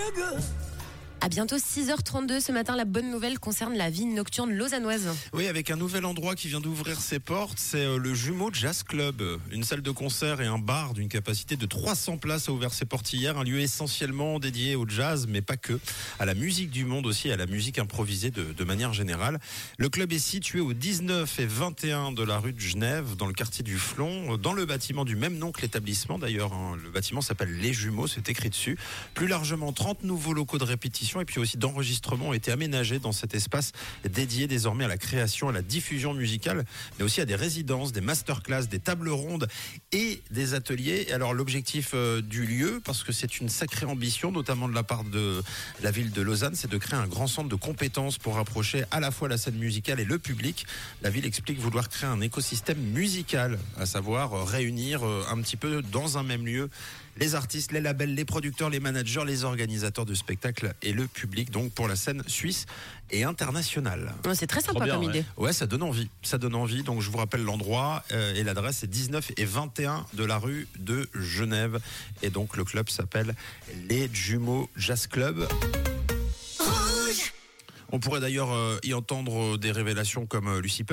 real good. À bientôt 6h32 ce matin. La bonne nouvelle concerne la vie nocturne lausannoise. Oui, avec un nouvel endroit qui vient d'ouvrir ses portes, c'est euh, le Jumeau Jazz Club. Une salle de concert et un bar d'une capacité de 300 places a ouvert ses portes hier. Un lieu essentiellement dédié au jazz, mais pas que. À la musique du monde aussi, à la musique improvisée de, manière générale. Le club est situé au 19 et 21 de la rue de Genève, dans le quartier du Flon, dans le bâtiment du même nom que l'établissement d'ailleurs. hein. Le bâtiment s'appelle Les Jumeaux, c'est écrit dessus. Plus largement, 30 nouveaux locaux de répétition et puis aussi d'enregistrement ont été aménagés dans cet espace dédié désormais à la création, à la diffusion musicale, mais aussi à des résidences, des masterclass, des tables rondes et des ateliers. Et Alors l'objectif euh, du lieu, parce que c'est une sacrée ambition, notamment de la part de la ville de Lausanne, c'est de créer un grand centre de compétences pour rapprocher à la fois la scène musicale et le public. La ville explique vouloir créer un écosystème musical, à savoir euh, réunir euh, un petit peu dans un même lieu les artistes, les labels, les producteurs, les managers, les organisateurs de spectacles et le public, donc pour la scène suisse et internationale. C'est très sympa bien, comme ouais. idée. Ouais, ça donne envie. Ça donne envie. Donc, je vous rappelle l'endroit euh, et l'adresse c'est 19 et 21 de la rue de Genève. Et donc, le club s'appelle les Jumeaux Jazz Club. On pourrait d'ailleurs euh, y entendre euh, des révélations comme euh, Lucifer.